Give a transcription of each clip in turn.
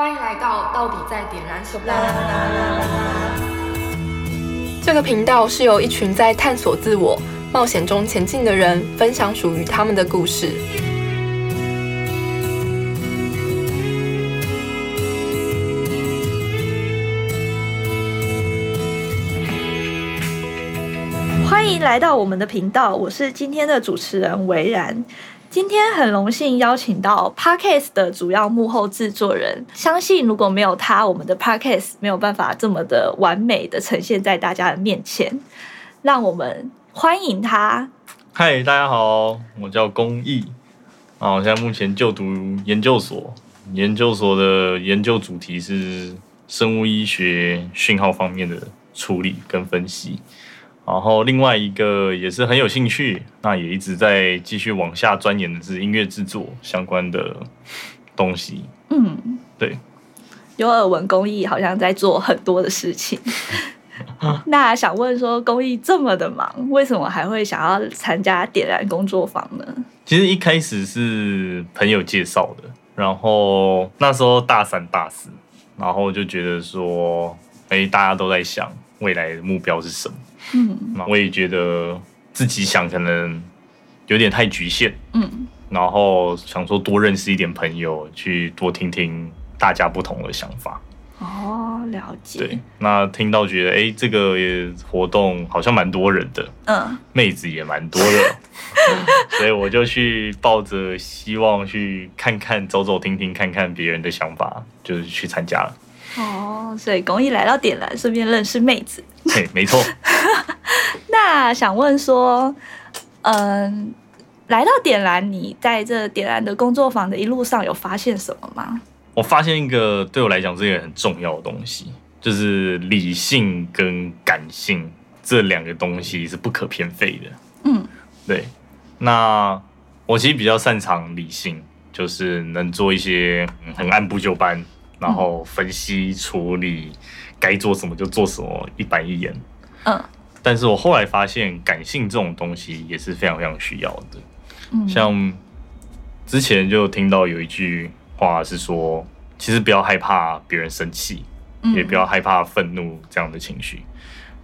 欢迎来到到底在点燃什么？这个频道是由一群在探索自我、冒险中前进的人分享属于他们的故事。欢迎来到我们的频道，我是今天的主持人维然。今天很荣幸邀请到 Parkes 的主要幕后制作人，相信如果没有他，我们的 Parkes 没有办法这么的完美的呈现在大家的面前。让我们欢迎他。嗨，大家好，我叫公益啊，我现在目前就读研究所，研究所的研究主题是生物医学讯号方面的处理跟分析。然后另外一个也是很有兴趣，那也一直在继续往下钻研的是音乐制作相关的东西。嗯，对，有耳闻公益好像在做很多的事情。那想问说，公益这么的忙，为什么还会想要参加点燃工作坊呢？其实一开始是朋友介绍的，然后那时候大三大四，然后就觉得说，哎，大家都在想未来的目标是什么。嗯，我也觉得自己想可能有点太局限，嗯，然后想说多认识一点朋友，去多听听大家不同的想法。哦，了解。对，那听到觉得哎，这个活动好像蛮多人的，嗯，妹子也蛮多的，所以我就去抱着希望去看看、走走听听、看看别人的想法，就是去参加了。哦，所以公益来到点燃，顺便认识妹子。对，没错。那想问说，嗯，来到点燃，你在这点燃的工作坊的一路上有发现什么吗？我发现一个对我来讲是一个很重要的东西，就是理性跟感性这两个东西是不可偏废的。嗯，对。那我其实比较擅长理性，就是能做一些很按部就班，然后分析处理，该做什么就做什么，一板一眼。嗯。但是我后来发现，感性这种东西也是非常非常需要的。嗯，像之前就听到有一句话是说，其实不要害怕别人生气，也不要害怕愤怒这样的情绪。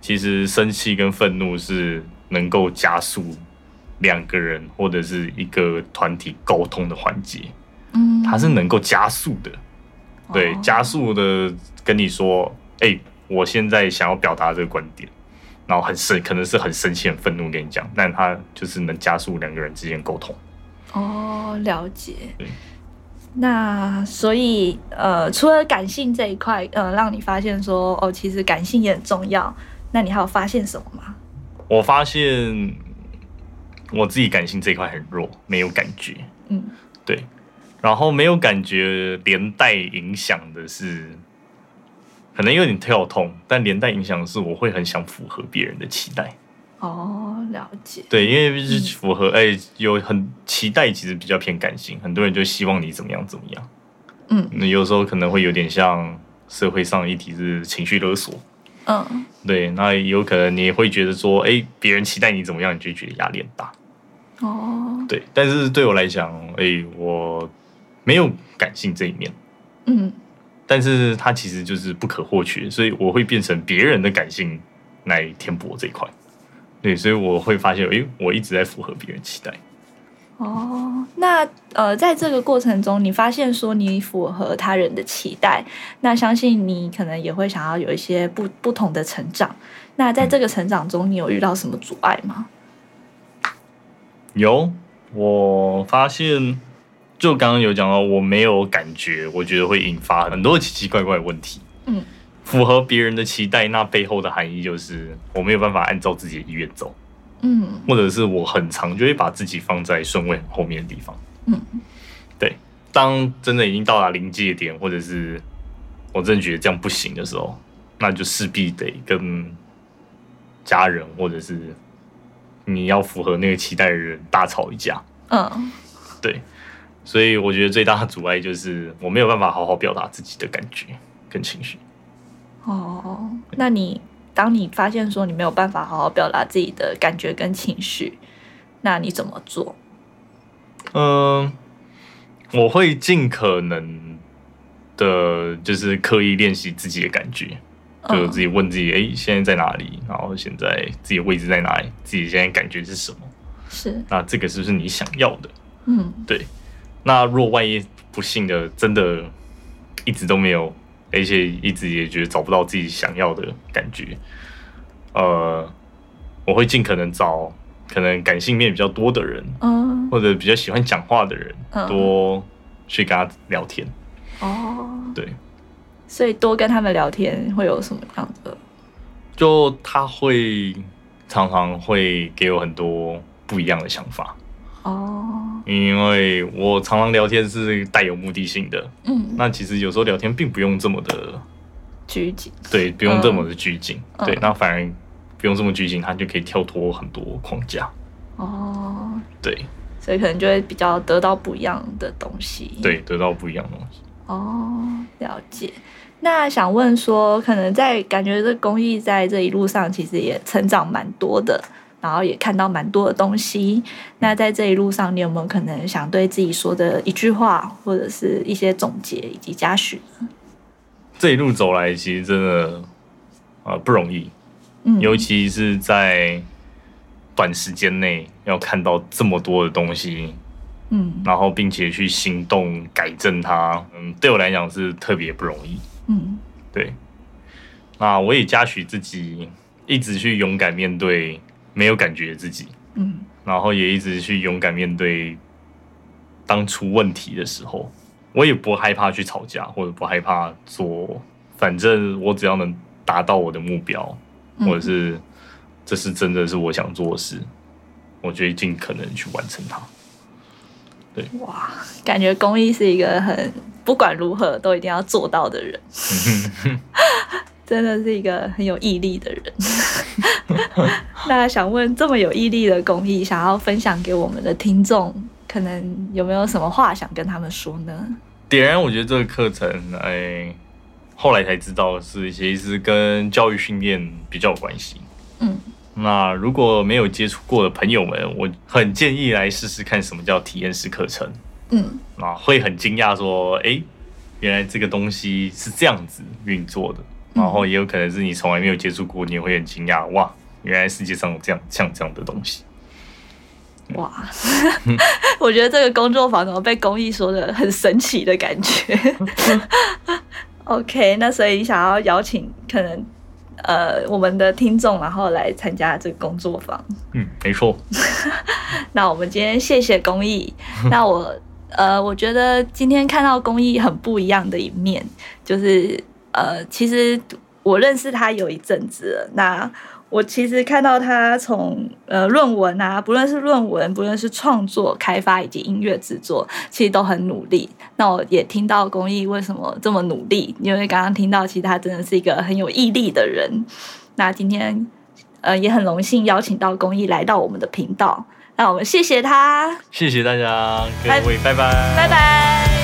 其实生气跟愤怒是能够加速两个人或者是一个团体沟通的环节。嗯，它是能够加速的，对，加速的跟你说，哎，我现在想要表达这个观点。然后很生，可能是很生气、很愤怒跟你讲，但他就是能加速两个人之间沟通。哦，了解。对。那所以，呃，除了感性这一块，呃，让你发现说，哦，其实感性也很重要。那你还有发现什么吗？我发现我自己感性这一块很弱，没有感觉。嗯，对。然后没有感觉，连带影响的是。可能有点跳痛，但连带影响的是，我会很想符合别人的期待。哦，了解。对，因为是符合，哎，有很期待，其实比较偏感性，很多人就希望你怎么样怎么样。嗯，那有时候可能会有点像社会上议题是情绪勒索。嗯，对，那有可能你会觉得说，哎，别人期待你怎么样，你就觉得压力很大。哦，对，但是对我来讲，哎，我没有感性这一面。嗯。但是它其实就是不可或缺，所以我会变成别人的感性来填补这一块。对，所以我会发现，哎，我一直在符合别人期待。哦，那呃，在这个过程中，你发现说你符合他人的期待，那相信你可能也会想要有一些不不同的成长。那在这个成长中，你有遇到什么阻碍吗？有，我发现。就刚刚有讲到，我没有感觉，我觉得会引发很多奇奇怪怪的问题。嗯，符合别人的期待，那背后的含义就是我没有办法按照自己的意愿走。嗯，或者是我很长就会把自己放在顺位后面的地方。嗯，对。当真的已经到达临界点，或者是我真的觉得这样不行的时候，那就势必得跟家人或者是你要符合那个期待的人大吵一架。嗯，对。所以我觉得最大的阻碍就是我没有办法好好表达自己的感觉跟情绪。哦，那你当你发现说你没有办法好好表达自己的感觉跟情绪，那你怎么做？嗯，我会尽可能的，就是刻意练习自己的感觉，就自己问自己，哎，现在在哪里？然后现在自己的位置在哪里？自己现在感觉是什么？是。那这个是不是你想要的？嗯，对。那若万一不幸的真的一直都没有，而且一直也觉得找不到自己想要的感觉，呃，我会尽可能找可能感性面比较多的人，嗯，或者比较喜欢讲话的人，多去跟他聊天。哦，对，所以多跟他们聊天会有什么样的？就他会常常会给我很多不一样的想法。哦，因为我常常聊天是带有目的性的。嗯，那其实有时候聊天并不用这么的拘谨。对，不用这么的拘谨。对，那反而不用这么拘谨，他就可以跳脱很多框架。哦，对，所以可能就会比较得到不一样的东西。对，得到不一样的东西。哦，了解。那想问说，可能在感觉这公益在这一路上，其实也成长蛮多的，然后也看到蛮多的东西。那在这一路上，你有没有可能想对自己说的一句话，或者是一些总结以及嘉许？这一路走来，其实真的啊不容易，嗯，尤其是在短时间内要看到这么多的东西。嗯，然后并且去行动改正它，嗯，对我来讲是特别不容易。嗯，对。那我也嘉许自己一直去勇敢面对没有感觉自己，嗯，然后也一直去勇敢面对当出问题的时候，我也不害怕去吵架，或者不害怕做，反正我只要能达到我的目标，或者是这是真的是我想做的事，我就尽可能去完成它。对，哇，感觉公益是一个很不管如何都一定要做到的人，真的是一个很有毅力的人。那想问，这么有毅力的公益，想要分享给我们的听众，可能有没有什么话想跟他们说呢？点燃，我觉得这个课程，哎，后来才知道是其实跟教育训练比较有关系。嗯。那如果没有接触过的朋友们，我很建议来试试看什么叫体验式课程。嗯，啊，会很惊讶说，哎，原来这个东西是这样子运作的。然后也有可能是你从来没有接触过，你也会很惊讶，哇，原来世界上有这样像这样的东西。哇，我觉得这个工作坊怎么被公益说的很神奇的感觉。OK，那所以想要邀请可能。呃，我们的听众，然后来参加这个工作坊。嗯，没错。那我们今天谢谢公益。那我呃，我觉得今天看到公益很不一样的一面，就是呃，其实我认识他有一阵子了。那我其实看到他从呃论文啊，不论是论文，不论是创作、开发以及音乐制作，其实都很努力。那我也听到公益为什么这么努力，因为刚刚听到其实他真的是一个很有毅力的人。那今天呃也很荣幸邀请到公益来到我们的频道，那我们谢谢他，谢谢大家，各位拜拜，拜拜。